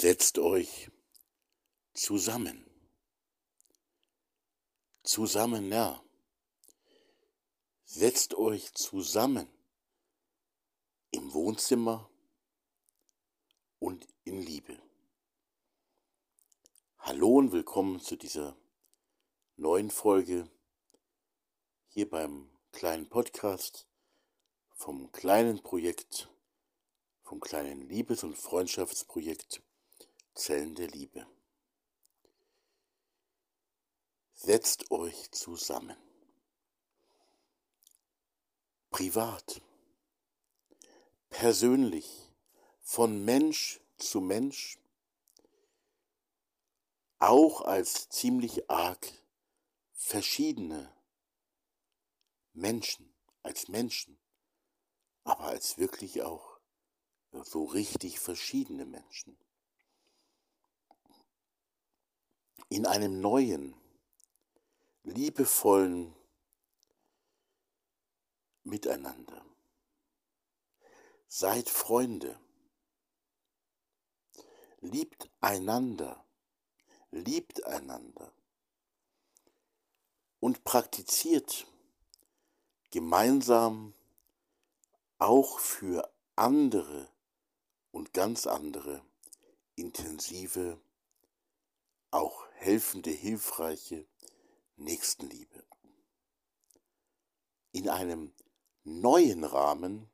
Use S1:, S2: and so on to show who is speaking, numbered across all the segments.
S1: Setzt euch zusammen. Zusammen, ja. Setzt euch zusammen im Wohnzimmer und in Liebe. Hallo und willkommen zu dieser neuen Folge hier beim kleinen Podcast vom kleinen Projekt, vom kleinen Liebes- und Freundschaftsprojekt Zellen der Liebe. Setzt euch zusammen. Privat, persönlich, von Mensch zu Mensch, auch als ziemlich arg verschiedene Menschen, als Menschen, aber als wirklich auch so richtig verschiedene Menschen. In einem neuen, liebevollen Miteinander. Seid Freunde. Liebt einander. Liebt einander. Und praktiziert gemeinsam auch für andere und ganz andere intensive auch helfende, hilfreiche Nächstenliebe. In einem neuen Rahmen,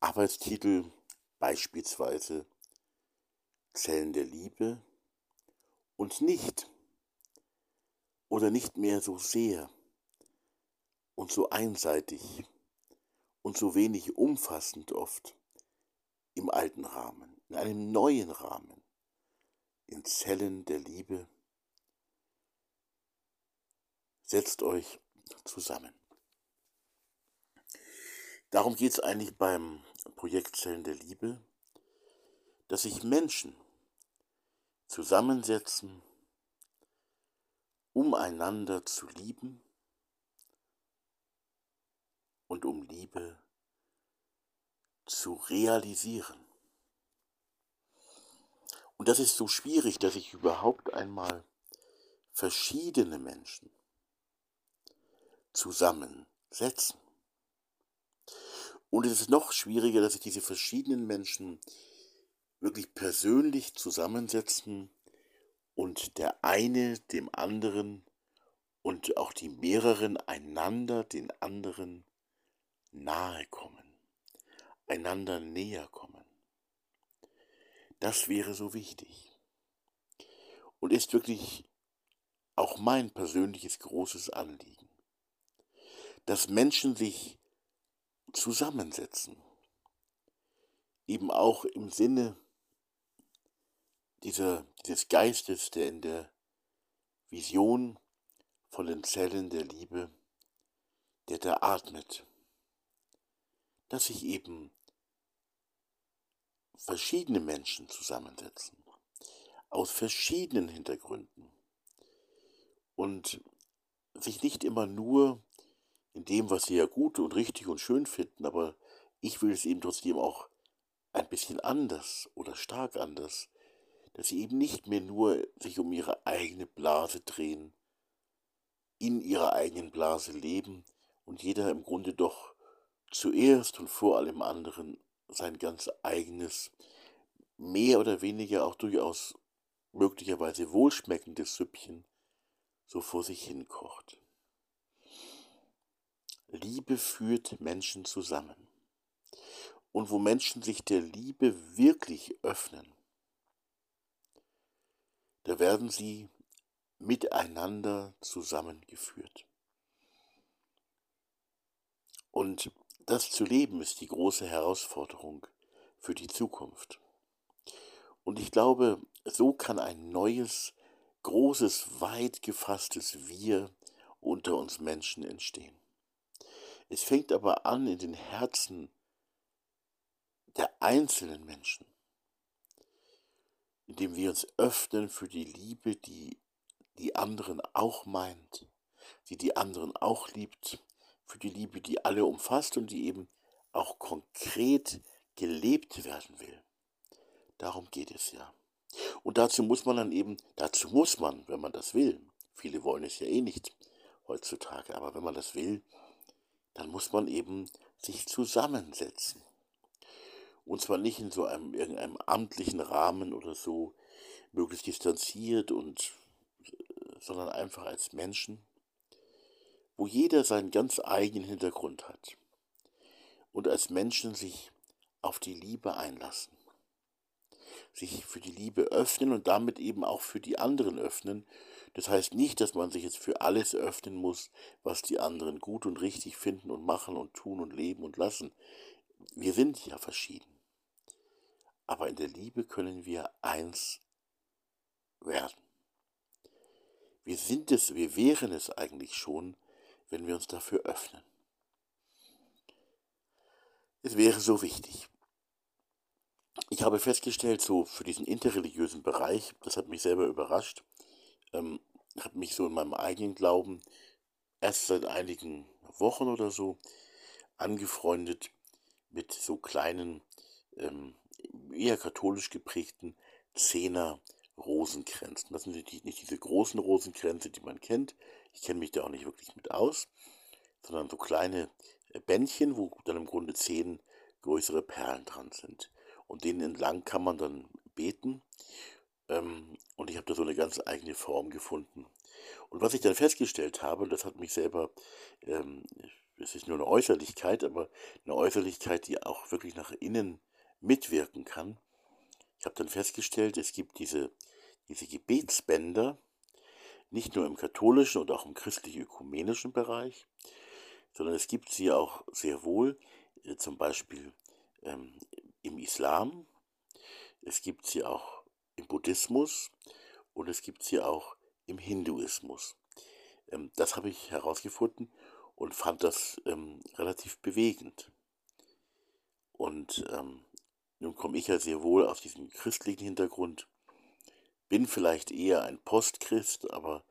S1: Arbeitstitel beispielsweise Zellen der Liebe und nicht oder nicht mehr so sehr und so einseitig und so wenig umfassend oft im alten Rahmen, in einem neuen Rahmen in Zellen der Liebe. Setzt euch zusammen. Darum geht es eigentlich beim Projekt Zellen der Liebe, dass sich Menschen zusammensetzen, um einander zu lieben und um Liebe zu realisieren. Und das ist so schwierig, dass sich überhaupt einmal verschiedene Menschen zusammensetzen. Und es ist noch schwieriger, dass sich diese verschiedenen Menschen wirklich persönlich zusammensetzen und der eine dem anderen und auch die mehreren einander den anderen nahe kommen, einander näher kommen. Das wäre so wichtig. Und ist wirklich auch mein persönliches großes Anliegen, dass Menschen sich zusammensetzen, eben auch im Sinne dieser, dieses Geistes, der in der Vision von den Zellen der Liebe, der da atmet, dass sich eben verschiedene Menschen zusammensetzen, aus verschiedenen Hintergründen. Und sich nicht immer nur in dem, was sie ja gut und richtig und schön finden, aber ich will es eben trotzdem auch ein bisschen anders oder stark anders, dass sie eben nicht mehr nur sich um ihre eigene Blase drehen, in ihrer eigenen Blase leben und jeder im Grunde doch zuerst und vor allem anderen sein ganz eigenes, mehr oder weniger auch durchaus möglicherweise wohlschmeckendes Süppchen so vor sich hin kocht. Liebe führt Menschen zusammen. Und wo Menschen sich der Liebe wirklich öffnen, da werden sie miteinander zusammengeführt. Und das zu leben ist die große Herausforderung für die Zukunft. Und ich glaube, so kann ein neues, großes, weit gefasstes Wir unter uns Menschen entstehen. Es fängt aber an in den Herzen der einzelnen Menschen, indem wir uns öffnen für die Liebe, die die anderen auch meint, die die anderen auch liebt für die Liebe, die alle umfasst und die eben auch konkret gelebt werden will. Darum geht es ja. Und dazu muss man dann eben, dazu muss man, wenn man das will, viele wollen es ja eh nicht heutzutage, aber wenn man das will, dann muss man eben sich zusammensetzen. Und zwar nicht in so einem irgendeinem amtlichen Rahmen oder so, möglichst distanziert und sondern einfach als Menschen, wo jeder seinen ganz eigenen Hintergrund hat und als Menschen sich auf die Liebe einlassen, sich für die Liebe öffnen und damit eben auch für die anderen öffnen. Das heißt nicht, dass man sich jetzt für alles öffnen muss, was die anderen gut und richtig finden und machen und tun und leben und lassen. Wir sind ja verschieden. Aber in der Liebe können wir eins werden. Wir sind es, wir wären es eigentlich schon, wenn wir uns dafür öffnen. Es wäre so wichtig. Ich habe festgestellt, so für diesen interreligiösen Bereich, das hat mich selber überrascht, ähm, habe mich so in meinem eigenen Glauben erst seit einigen Wochen oder so angefreundet mit so kleinen, ähm, eher katholisch geprägten Zehner Rosenkränzen. Das sind nicht, nicht diese großen Rosenkränze, die man kennt. Ich kenne mich da auch nicht wirklich mit aus, sondern so kleine äh, Bändchen, wo dann im Grunde zehn größere Perlen dran sind. Und denen entlang kann man dann beten. Ähm, und ich habe da so eine ganz eigene Form gefunden. Und was ich dann festgestellt habe, das hat mich selber, ähm, es ist nur eine Äußerlichkeit, aber eine Äußerlichkeit, die auch wirklich nach innen mitwirken kann. Ich habe dann festgestellt, es gibt diese, diese Gebetsbänder, nicht nur im katholischen und auch im christlich-ökumenischen Bereich, sondern es gibt sie auch sehr wohl, äh, zum Beispiel ähm, im Islam, es gibt sie auch im Buddhismus und es gibt sie auch im Hinduismus. Ähm, das habe ich herausgefunden und fand das ähm, relativ bewegend. Und ähm, nun komme ich ja sehr wohl aus diesem christlichen Hintergrund, bin vielleicht eher ein Postchrist, aber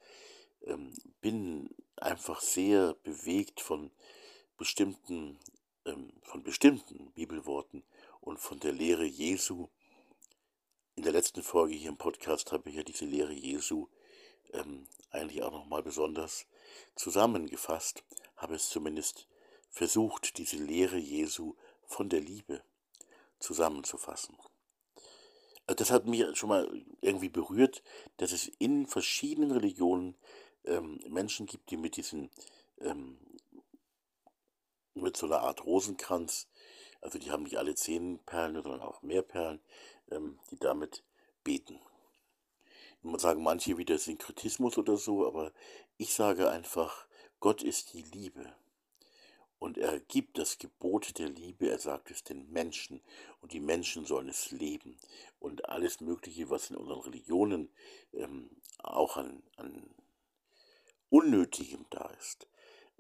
S1: ähm, bin einfach sehr bewegt von bestimmten, ähm, von bestimmten Bibelworten und von der Lehre Jesu. In der letzten Folge hier im Podcast habe ich ja diese Lehre Jesu ähm, eigentlich auch nochmal besonders zusammengefasst, habe es zumindest versucht, diese Lehre Jesu von der Liebe zusammenzufassen. Also das hat mich schon mal irgendwie berührt, dass es in verschiedenen Religionen ähm, Menschen gibt, die mit diesen, ähm, mit so einer Art Rosenkranz, also die haben nicht alle zehn Perlen, sondern auch mehr Perlen, ähm, die damit beten. Muss sagen, manche wieder Synkretismus oder so, aber ich sage einfach, Gott ist die Liebe. Und er gibt das Gebot der Liebe, er sagt es den Menschen und die Menschen sollen es leben. Und alles Mögliche, was in unseren Religionen ähm, auch an, an Unnötigem da ist,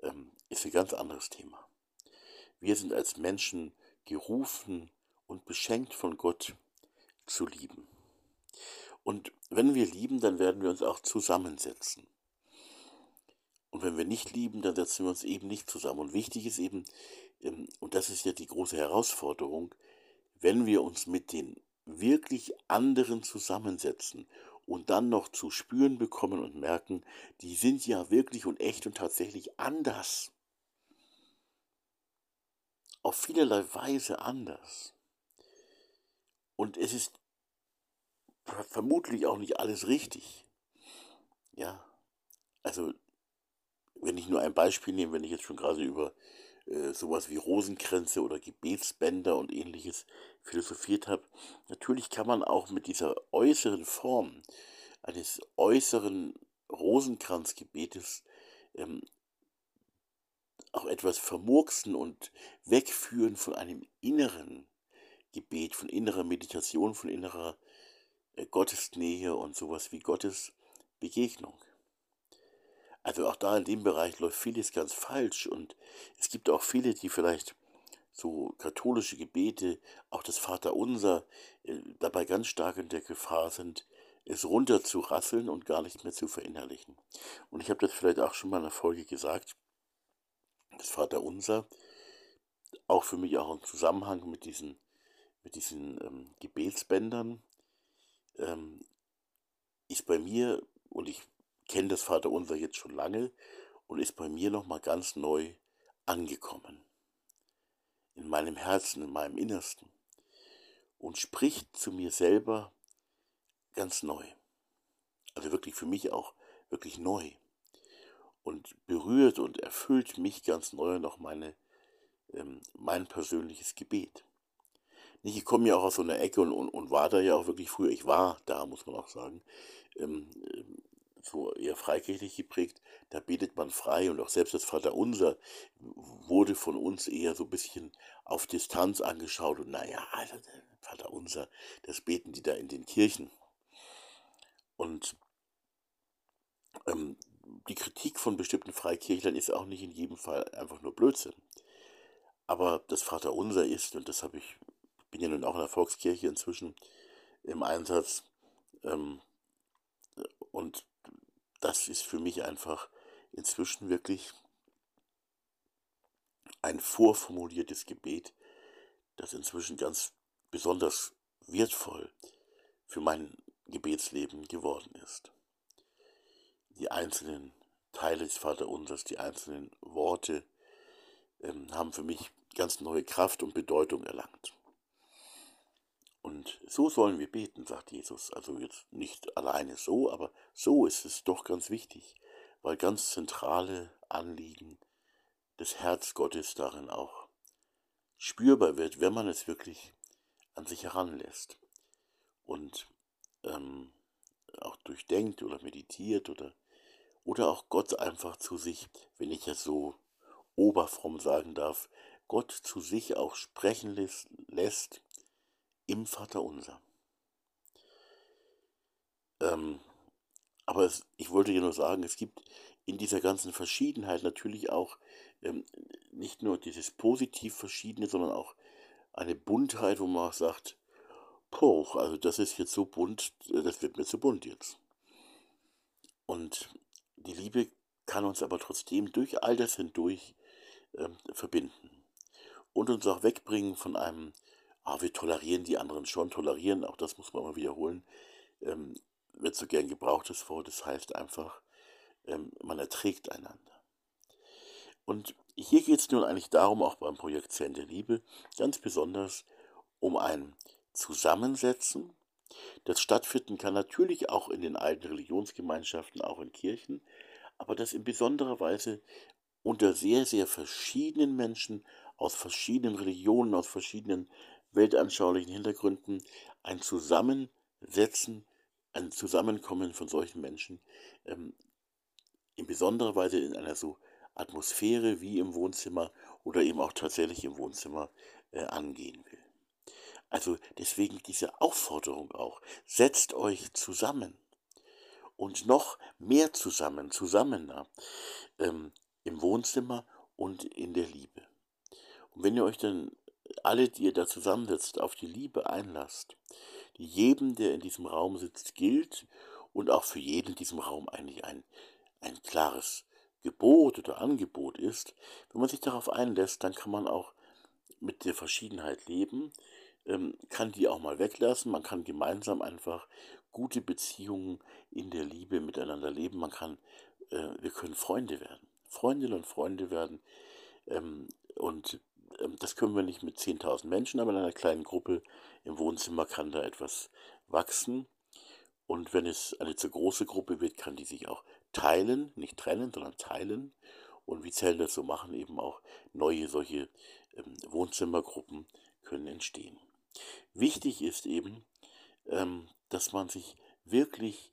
S1: ähm, ist ein ganz anderes Thema. Wir sind als Menschen gerufen und beschenkt von Gott zu lieben. Und wenn wir lieben, dann werden wir uns auch zusammensetzen. Und wenn wir nicht lieben, dann setzen wir uns eben nicht zusammen. Und wichtig ist eben, ähm, und das ist ja die große Herausforderung, wenn wir uns mit den wirklich anderen zusammensetzen und dann noch zu spüren bekommen und merken, die sind ja wirklich und echt und tatsächlich anders. Auf vielerlei Weise anders. Und es ist vermutlich auch nicht alles richtig. Ja, also wenn ich nur ein Beispiel nehme, wenn ich jetzt schon gerade über äh, sowas wie Rosenkränze oder Gebetsbänder und ähnliches philosophiert habe, natürlich kann man auch mit dieser äußeren Form eines äußeren Rosenkranzgebetes ähm, auch etwas vermurksen und wegführen von einem inneren Gebet, von innerer Meditation, von innerer äh, Gottesnähe und sowas wie Gottes Begegnung. Also auch da in dem Bereich läuft vieles ganz falsch und es gibt auch viele, die vielleicht so katholische Gebete, auch das Vaterunser, äh, dabei ganz stark in der Gefahr sind, es runterzurasseln und gar nicht mehr zu verinnerlichen. Und ich habe das vielleicht auch schon mal in der Folge gesagt, das Vaterunser, auch für mich auch im Zusammenhang mit diesen, mit diesen ähm, Gebetsbändern ähm, ist bei mir, und ich kenne das Vaterunser jetzt schon lange, und ist bei mir nochmal ganz neu angekommen. In meinem Herzen, in meinem Innersten. Und spricht zu mir selber ganz neu. Also wirklich für mich auch wirklich neu. Und berührt und erfüllt mich ganz neu noch meine, ähm, mein persönliches Gebet. Ich komme ja auch aus so einer Ecke und, und, und war da ja auch wirklich früher, ich war da, muss man auch sagen, ähm, ähm, so eher freikirchlich geprägt, da betet man frei und auch selbst das Vaterunser wurde von uns eher so ein bisschen auf Distanz angeschaut und naja, also Vaterunser, das beten die da in den Kirchen. Und ähm, die Kritik von bestimmten Freikirchlern ist auch nicht in jedem Fall einfach nur Blödsinn. Aber das Vaterunser ist, und das habe ich bin ja nun auch in der Volkskirche inzwischen im Einsatz. Ähm, und das ist für mich einfach inzwischen wirklich ein vorformuliertes Gebet, das inzwischen ganz besonders wertvoll für mein Gebetsleben geworden ist. Die einzelnen Teile des Vaterunsers, die einzelnen Worte ähm, haben für mich ganz neue Kraft und Bedeutung erlangt. Und so sollen wir beten, sagt Jesus. Also jetzt nicht alleine so, aber so ist es doch ganz wichtig, weil ganz zentrale Anliegen des Herz Gottes darin auch spürbar wird, wenn man es wirklich an sich heranlässt und ähm, auch durchdenkt oder meditiert oder, oder auch Gott einfach zu sich, wenn ich es so oberfromm sagen darf, Gott zu sich auch sprechen lässt im Vaterunser. Ähm, aber es, ich wollte ja nur sagen, es gibt in dieser ganzen Verschiedenheit natürlich auch ähm, nicht nur dieses positiv Verschiedene, sondern auch eine Buntheit, wo man auch sagt, Poch, also das ist jetzt so bunt, äh, das wird mir zu bunt jetzt. Und die Liebe kann uns aber trotzdem durch all das hindurch ähm, verbinden und uns auch wegbringen von einem ah, wir tolerieren die anderen schon, tolerieren, auch das muss man mal wiederholen, ähm, wird so gern gebrauchtes Wort, das heißt einfach, ähm, man erträgt einander. Und hier geht es nun eigentlich darum, auch beim Projekt Zehn der Liebe, ganz besonders um ein Zusammensetzen, das stattfinden kann natürlich auch in den alten Religionsgemeinschaften, auch in Kirchen, aber das in besonderer Weise unter sehr, sehr verschiedenen Menschen aus verschiedenen Religionen, aus verschiedenen weltanschaulichen Hintergründen ein Zusammensetzen, ein Zusammenkommen von solchen Menschen ähm, in besonderer Weise in einer so Atmosphäre wie im Wohnzimmer oder eben auch tatsächlich im Wohnzimmer äh, angehen will. Also deswegen diese Aufforderung auch, setzt euch zusammen und noch mehr zusammen, zusammener ähm, im Wohnzimmer und in der Liebe. Und wenn ihr euch dann alle, die ihr da zusammensitzt, auf die Liebe einlasst, die jedem, der in diesem Raum sitzt, gilt und auch für jeden in diesem Raum eigentlich ein, ein klares Gebot oder Angebot ist, wenn man sich darauf einlässt, dann kann man auch mit der Verschiedenheit leben, ähm, kann die auch mal weglassen, man kann gemeinsam einfach gute Beziehungen in der Liebe miteinander leben, man kann, äh, wir können Freunde werden, Freundinnen und Freunde werden ähm, und das können wir nicht mit 10.000 Menschen, aber in einer kleinen Gruppe im Wohnzimmer kann da etwas wachsen. Und wenn es eine zu große Gruppe wird, kann die sich auch teilen, nicht trennen, sondern teilen. Und wie Zellen das so machen, eben auch neue solche ähm, Wohnzimmergruppen können entstehen. Wichtig ist eben, ähm, dass man sich wirklich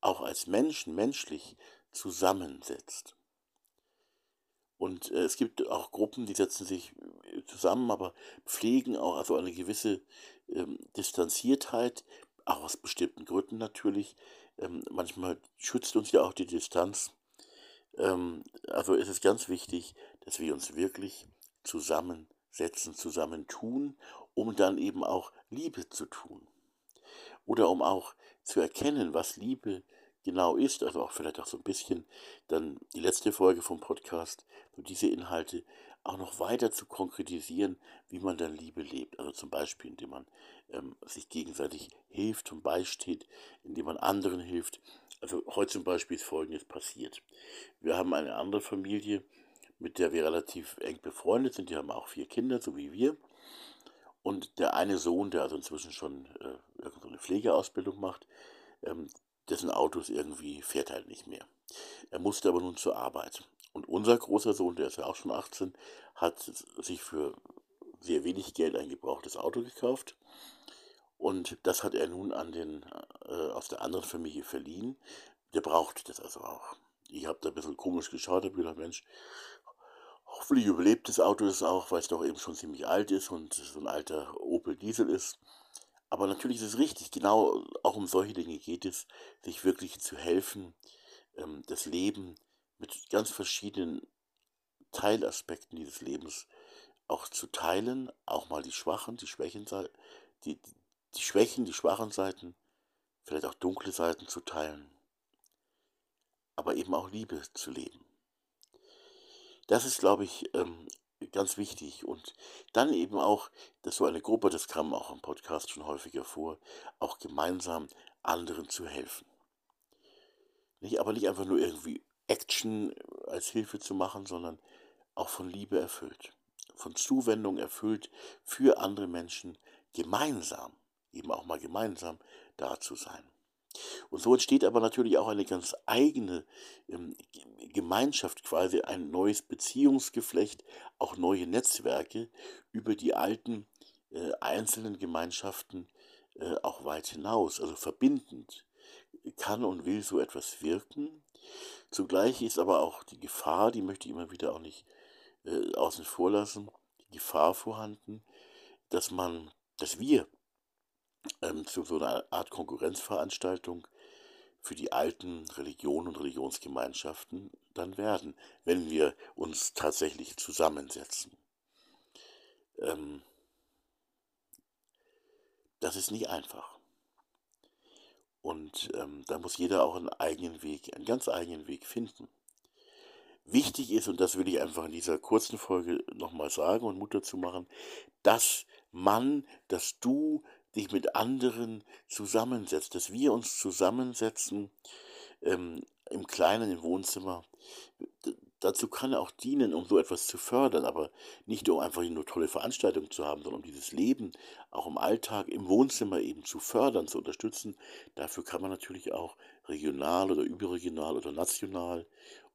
S1: auch als Menschen menschlich zusammensetzt. Und äh, es gibt auch Gruppen, die setzen sich äh, zusammen, aber pflegen auch also eine gewisse ähm, Distanziertheit, auch aus bestimmten Gründen natürlich. Ähm, manchmal schützt uns ja auch die Distanz. Ähm, also ist es ganz wichtig, dass wir uns wirklich zusammensetzen, zusammentun, um dann eben auch Liebe zu tun. Oder um auch zu erkennen, was Liebe ist genau ist, also auch vielleicht auch so ein bisschen dann die letzte Folge vom Podcast, so diese Inhalte auch noch weiter zu konkretisieren, wie man dann Liebe lebt. Also zum Beispiel, indem man ähm, sich gegenseitig hilft und beisteht, indem man anderen hilft. Also heute zum Beispiel ist Folgendes passiert. Wir haben eine andere Familie, mit der wir relativ eng befreundet sind. Die haben auch vier Kinder, so wie wir. Und der eine Sohn, der also inzwischen schon äh, eine Pflegeausbildung macht, ähm, dessen Autos irgendwie fährt halt nicht mehr. Er musste aber nun zur Arbeit. Und unser großer Sohn, der ist ja auch schon 18, hat sich für sehr wenig Geld ein gebrauchtes Auto gekauft. Und das hat er nun an den äh, aus der anderen Familie verliehen. Der braucht das also auch. Ich habe da ein bisschen komisch geschaut, habe gedacht, Mensch, hoffentlich überlebt das Auto das auch, weil es doch eben schon ziemlich alt ist und so ein alter Opel Diesel ist. Aber natürlich ist es richtig, genau auch um solche Dinge geht es, sich wirklich zu helfen, ähm, das Leben mit ganz verschiedenen Teilaspekten dieses Lebens auch zu teilen, auch mal die schwachen, die Schwächen, die, die Schwächen, die schwachen Seiten, vielleicht auch dunkle Seiten zu teilen, aber eben auch Liebe zu leben. Das ist, glaube ich, ähm, ganz wichtig. Und dann eben auch, dass so eine Gruppe, das kam auch im Podcast schon häufiger vor, auch gemeinsam anderen zu helfen. Nicht, aber nicht einfach nur irgendwie Action als Hilfe zu machen, sondern auch von Liebe erfüllt, von Zuwendung erfüllt für andere Menschen gemeinsam, eben auch mal gemeinsam da zu sein. Und so entsteht aber natürlich auch eine ganz eigene ähm, Gemeinschaft, quasi ein neues Beziehungsgeflecht, auch neue Netzwerke über die alten äh, einzelnen Gemeinschaften äh, auch weit hinaus, also verbindend kann und will so etwas wirken. Zugleich ist aber auch die Gefahr, die möchte ich immer wieder auch nicht äh, außen vor lassen, die Gefahr vorhanden, dass man, dass wir ähm, zu so einer Art Konkurrenzveranstaltung für die alten Religionen und Religionsgemeinschaften dann werden, wenn wir uns tatsächlich zusammensetzen. Ähm, das ist nicht einfach. Und ähm, da muss jeder auch einen eigenen Weg, einen ganz eigenen Weg finden. Wichtig ist, und das will ich einfach in dieser kurzen Folge nochmal sagen und Mut dazu machen, dass man, dass du dich mit anderen zusammensetzt, dass wir uns zusammensetzen ähm, im kleinen im Wohnzimmer. D dazu kann er auch dienen, um so etwas zu fördern, aber nicht um einfach nur tolle Veranstaltungen zu haben, sondern um dieses Leben auch im Alltag, im Wohnzimmer eben zu fördern, zu unterstützen. Dafür kann man natürlich auch regional oder überregional oder national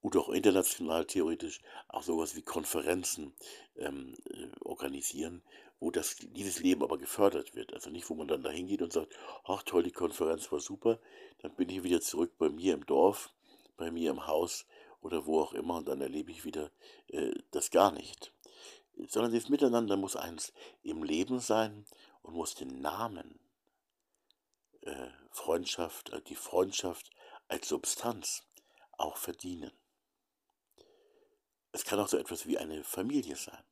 S1: oder auch international theoretisch auch sowas wie Konferenzen ähm, äh, organisieren, wo das, dieses Leben aber gefördert wird. Also nicht, wo man dann da hingeht und sagt, ach toll, die Konferenz war super, dann bin ich wieder zurück bei mir im Dorf, bei mir im Haus oder wo auch immer und dann erlebe ich wieder äh, das gar nicht. Sondern das Miteinander muss eins im Leben sein und muss den Namen äh, Freundschaft, äh, die Freundschaft als Substanz auch verdienen. Es kann auch so etwas wie eine Familie sein.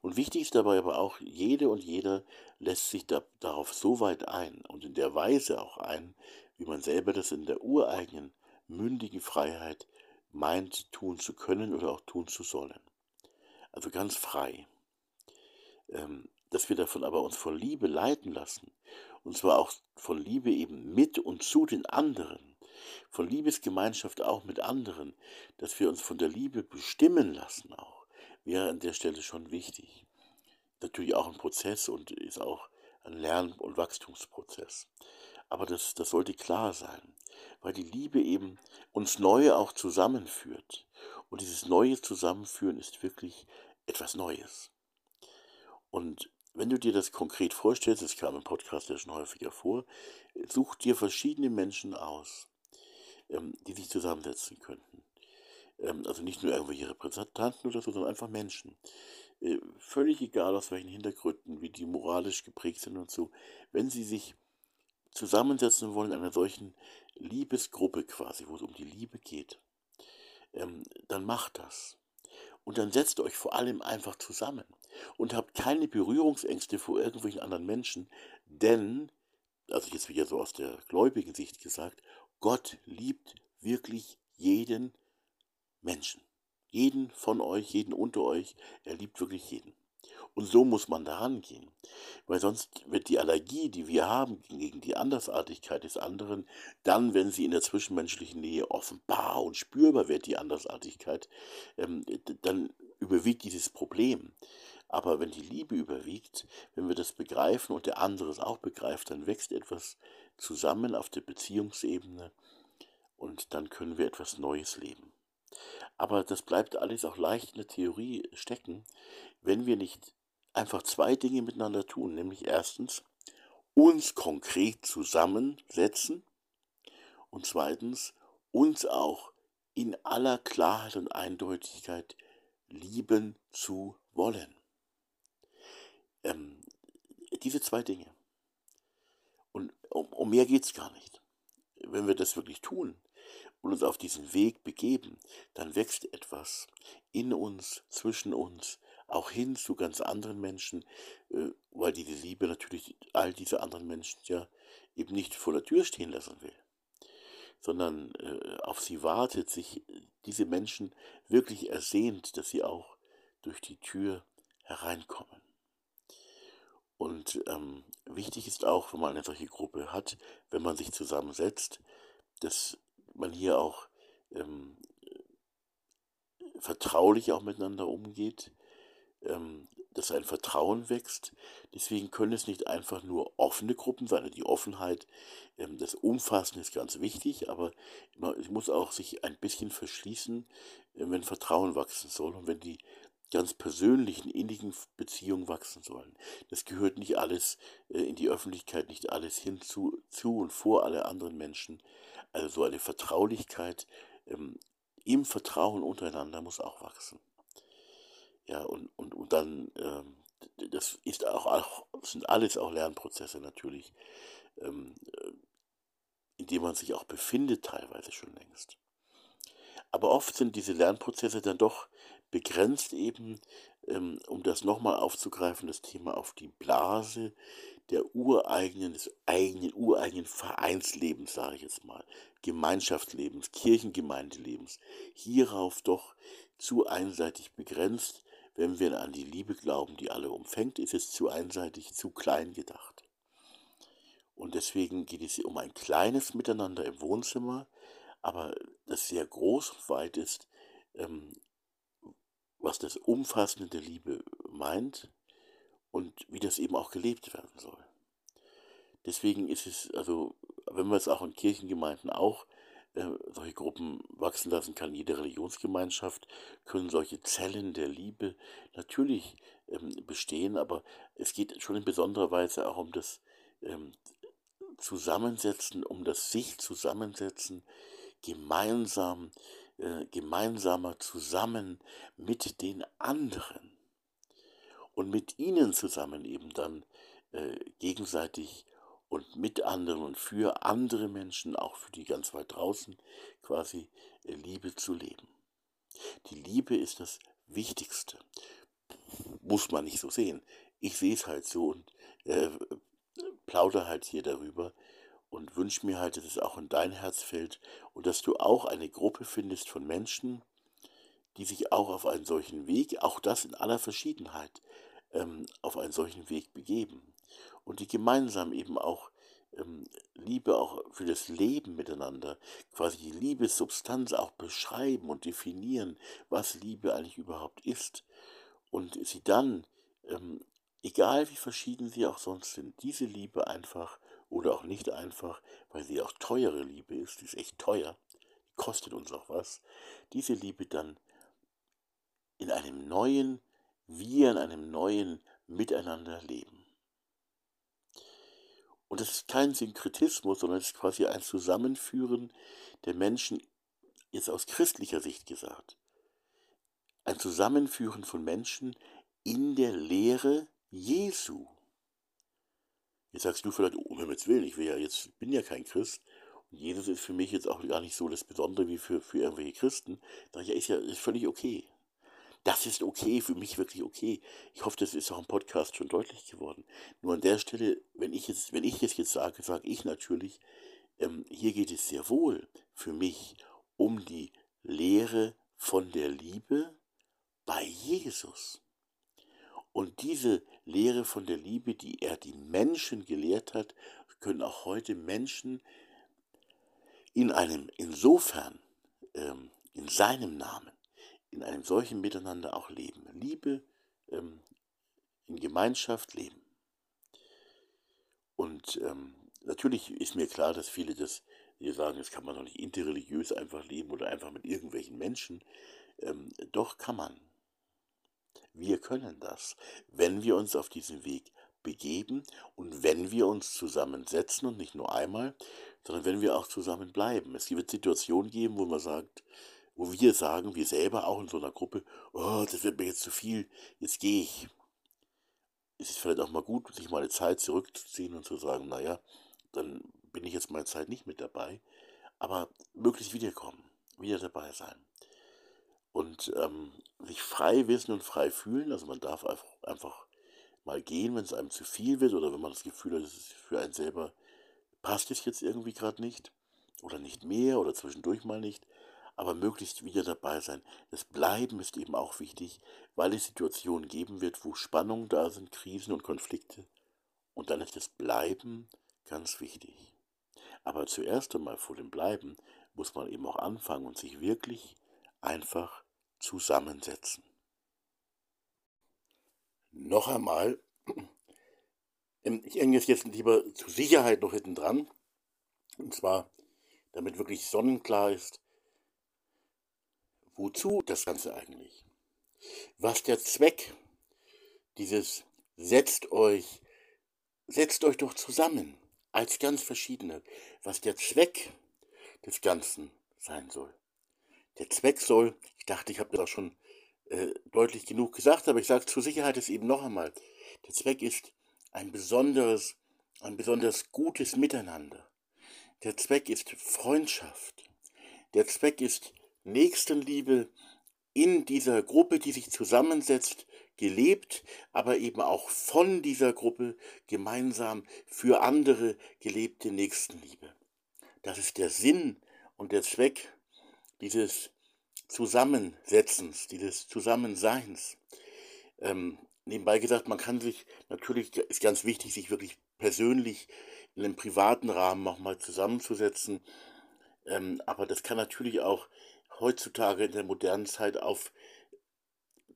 S1: Und wichtig ist dabei aber auch, jede und jeder lässt sich da, darauf so weit ein und in der Weise auch ein, wie man selber das in der ureigenen, mündigen Freiheit meint, tun zu können oder auch tun zu sollen. Also ganz frei. Ähm, dass wir davon aber uns von Liebe leiten lassen, und zwar auch von Liebe eben mit und zu den anderen, von Liebesgemeinschaft auch mit anderen, dass wir uns von der Liebe bestimmen lassen auch, wäre an der Stelle schon wichtig. Natürlich auch ein Prozess und ist auch ein Lern- und Wachstumsprozess. Aber das, das sollte klar sein, weil die Liebe eben uns Neue auch zusammenführt. Und dieses neue Zusammenführen ist wirklich etwas Neues. Und wenn du dir das konkret vorstellst, das kam im Podcast ja schon häufiger vor, such dir verschiedene Menschen aus, ähm, die sich zusammensetzen könnten. Ähm, also nicht nur irgendwelche Repräsentanten oder so, sondern einfach Menschen. Äh, völlig egal aus welchen Hintergründen, wie die moralisch geprägt sind und so. Wenn sie sich zusammensetzen wollen in einer solchen Liebesgruppe quasi, wo es um die Liebe geht, ähm, dann macht das. Und dann setzt euch vor allem einfach zusammen und habt keine Berührungsängste vor irgendwelchen anderen Menschen, denn, also jetzt wieder so aus der gläubigen Sicht gesagt, Gott liebt wirklich jeden Menschen. Jeden von euch, jeden unter euch. Er liebt wirklich jeden. Und so muss man daran gehen. Weil sonst wird die Allergie, die wir haben gegen die Andersartigkeit des anderen, dann, wenn sie in der zwischenmenschlichen Nähe offenbar und spürbar wird, die Andersartigkeit, ähm, dann überwiegt dieses Problem. Aber wenn die Liebe überwiegt, wenn wir das begreifen und der andere es auch begreift, dann wächst etwas zusammen auf der Beziehungsebene und dann können wir etwas Neues leben. Aber das bleibt alles auch leicht in der Theorie stecken, wenn wir nicht einfach zwei Dinge miteinander tun, nämlich erstens uns konkret zusammensetzen und zweitens uns auch in aller Klarheit und Eindeutigkeit lieben zu wollen. Ähm, diese zwei Dinge. Und um, um mehr geht es gar nicht. Wenn wir das wirklich tun, und uns auf diesen Weg begeben, dann wächst etwas in uns, zwischen uns, auch hin zu ganz anderen Menschen, äh, weil diese Liebe natürlich all diese anderen Menschen ja eben nicht vor der Tür stehen lassen will, sondern äh, auf sie wartet, sich diese Menschen wirklich ersehnt, dass sie auch durch die Tür hereinkommen. Und ähm, wichtig ist auch, wenn man eine solche Gruppe hat, wenn man sich zusammensetzt, dass man hier auch ähm, vertraulich auch miteinander umgeht, ähm, dass ein Vertrauen wächst. Deswegen können es nicht einfach nur offene Gruppen sein. Die Offenheit, ähm, das Umfassen ist ganz wichtig, aber man muss auch sich ein bisschen verschließen, äh, wenn Vertrauen wachsen soll und wenn die ganz persönlichen, innigen Beziehungen wachsen sollen. Das gehört nicht alles äh, in die Öffentlichkeit, nicht alles hinzu zu und vor alle anderen Menschen. Also so eine Vertraulichkeit ähm, im Vertrauen untereinander muss auch wachsen. Ja, und, und, und dann, ähm, das ist auch, auch, sind alles auch Lernprozesse natürlich, ähm, äh, in denen man sich auch befindet, teilweise schon längst. Aber oft sind diese Lernprozesse dann doch begrenzt eben, ähm, um das nochmal aufzugreifen, das Thema auf die Blase der ureigenen, des eigenen, ureigenen Vereinslebens, sage ich jetzt mal, Gemeinschaftslebens, Kirchengemeindelebens, hierauf doch zu einseitig begrenzt. Wenn wir an die Liebe glauben, die alle umfängt, ist es zu einseitig, zu klein gedacht. Und deswegen geht es hier um ein kleines Miteinander im Wohnzimmer, aber das sehr groß und weit ist, ähm, was das Umfassende der Liebe meint und wie das eben auch gelebt werden soll. Deswegen ist es, also, wenn man es auch in Kirchengemeinden auch äh, solche Gruppen wachsen lassen kann, jede Religionsgemeinschaft, können solche Zellen der Liebe natürlich ähm, bestehen, aber es geht schon in besonderer Weise auch um das ähm, Zusammensetzen, um das sich zusammensetzen, gemeinsam, äh, gemeinsamer zusammen mit den anderen und mit ihnen zusammen eben dann äh, gegenseitig und mit anderen und für andere Menschen, auch für die ganz weit draußen, quasi äh, Liebe zu leben. Die Liebe ist das Wichtigste. Muss man nicht so sehen. Ich sehe es halt so und äh, plaudere halt hier darüber und wünsche mir halt, dass es auch in dein Herz fällt und dass du auch eine Gruppe findest von Menschen, die sich auch auf einen solchen Weg, auch das in aller Verschiedenheit, ähm, auf einen solchen Weg begeben und die gemeinsam eben auch ähm, Liebe auch für das Leben miteinander, quasi die Liebessubstanz auch beschreiben und definieren, was Liebe eigentlich überhaupt ist und sie dann, ähm, egal wie verschieden sie auch sonst sind, diese Liebe einfach oder auch nicht einfach, weil sie auch teure Liebe ist, die ist echt teuer, kostet uns auch was, diese Liebe dann in einem neuen, wir in einem neuen Miteinander leben. Und das ist kein Synkretismus, sondern es ist quasi ein Zusammenführen der Menschen, jetzt aus christlicher Sicht gesagt. Ein Zusammenführen von Menschen in der Lehre Jesu. Jetzt sagst du vielleicht, um Himmels Willen, ich will ja jetzt, bin ja kein Christ. Und Jesus ist für mich jetzt auch gar nicht so das Besondere wie für, für irgendwelche Christen. Da ja, ist ja ist völlig okay. Das ist okay, für mich wirklich okay. Ich hoffe, das ist auch im Podcast schon deutlich geworden. Nur an der Stelle, wenn ich jetzt, wenn ich es jetzt sage, sage ich natürlich, ähm, hier geht es sehr wohl für mich um die Lehre von der Liebe bei Jesus. Und diese Lehre von der Liebe, die er die Menschen gelehrt hat, können auch heute Menschen in einem insofern, ähm, in seinem Namen, in einem solchen Miteinander auch leben. Liebe ähm, in Gemeinschaft leben. Und ähm, natürlich ist mir klar, dass viele das hier sagen, das kann man doch nicht interreligiös einfach leben oder einfach mit irgendwelchen Menschen. Ähm, doch kann man. Wir können das, wenn wir uns auf diesen Weg begeben und wenn wir uns zusammensetzen und nicht nur einmal, sondern wenn wir auch zusammen bleiben. Es wird Situationen geben, wo man sagt, wo wir sagen, wir selber auch in so einer Gruppe, oh, das wird mir jetzt zu viel, jetzt gehe ich. Es ist vielleicht auch mal gut, sich mal eine Zeit zurückzuziehen und zu sagen, naja, dann bin ich jetzt meine Zeit nicht mit dabei, aber möglichst wiederkommen, wieder dabei sein. Und ähm, sich frei wissen und frei fühlen, also man darf einfach, einfach mal gehen, wenn es einem zu viel wird oder wenn man das Gefühl hat, es ist für einen selber, passt es jetzt irgendwie gerade nicht oder nicht mehr oder zwischendurch mal nicht, aber möglichst wieder dabei sein. Das Bleiben ist eben auch wichtig, weil es Situationen geben wird, wo Spannungen da sind, Krisen und Konflikte. Und dann ist das Bleiben ganz wichtig. Aber zuerst einmal vor dem Bleiben muss man eben auch anfangen und sich wirklich einfach zusammensetzen. Noch einmal, ähm, ich hänge es jetzt lieber zur Sicherheit noch hinten dran, und zwar, damit wirklich sonnenklar ist, wozu das Ganze eigentlich? Was der Zweck dieses setzt euch, setzt euch doch zusammen als ganz verschiedene, was der Zweck des Ganzen sein soll. Der Zweck soll, ich dachte, ich habe das auch schon äh, deutlich genug gesagt, aber ich sage zur Sicherheit es eben noch einmal. Der Zweck ist ein besonderes, ein besonders gutes Miteinander. Der Zweck ist Freundschaft. Der Zweck ist Nächstenliebe in dieser Gruppe, die sich zusammensetzt, gelebt, aber eben auch von dieser Gruppe gemeinsam für andere gelebte Nächstenliebe. Das ist der Sinn und der Zweck dieses Zusammensetzens, dieses Zusammenseins. Ähm, nebenbei gesagt, man kann sich, natürlich ist ganz wichtig, sich wirklich persönlich in einem privaten Rahmen auch mal zusammenzusetzen. Ähm, aber das kann natürlich auch heutzutage in der modernen Zeit auf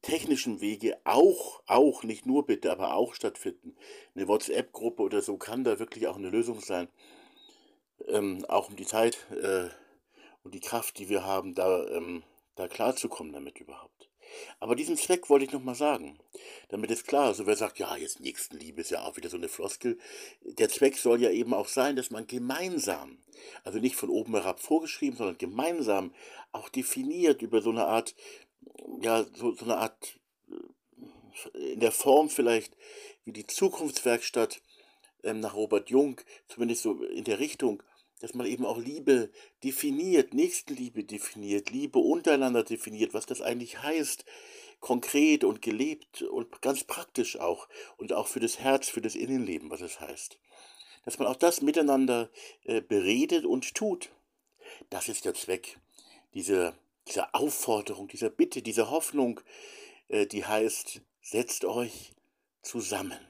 S1: technischen Wege auch, auch, nicht nur bitte, aber auch stattfinden. Eine WhatsApp-Gruppe oder so kann da wirklich auch eine Lösung sein. Ähm, auch um die Zeit äh, und die Kraft, die wir haben, da, ähm, da klarzukommen damit überhaupt. Aber diesen Zweck wollte ich nochmal sagen, damit ist klar, also wer sagt, ja, jetzt Nächstenliebe ist ja auch wieder so eine Floskel, der Zweck soll ja eben auch sein, dass man gemeinsam, also nicht von oben herab vorgeschrieben, sondern gemeinsam auch definiert über so eine Art ja, so, so eine Art, äh, in der Form vielleicht wie die Zukunftswerkstatt ähm, nach Robert Jung, zumindest so in der Richtung, dass man eben auch Liebe definiert, Nächstenliebe definiert, Liebe untereinander definiert, was das eigentlich heißt, konkret und gelebt und ganz praktisch auch und auch für das Herz, für das Innenleben, was es heißt. Dass man auch das miteinander äh, beredet und tut. Das ist der Zweck dieser dieser Aufforderung, dieser Bitte, dieser Hoffnung, äh, die heißt, setzt euch zusammen.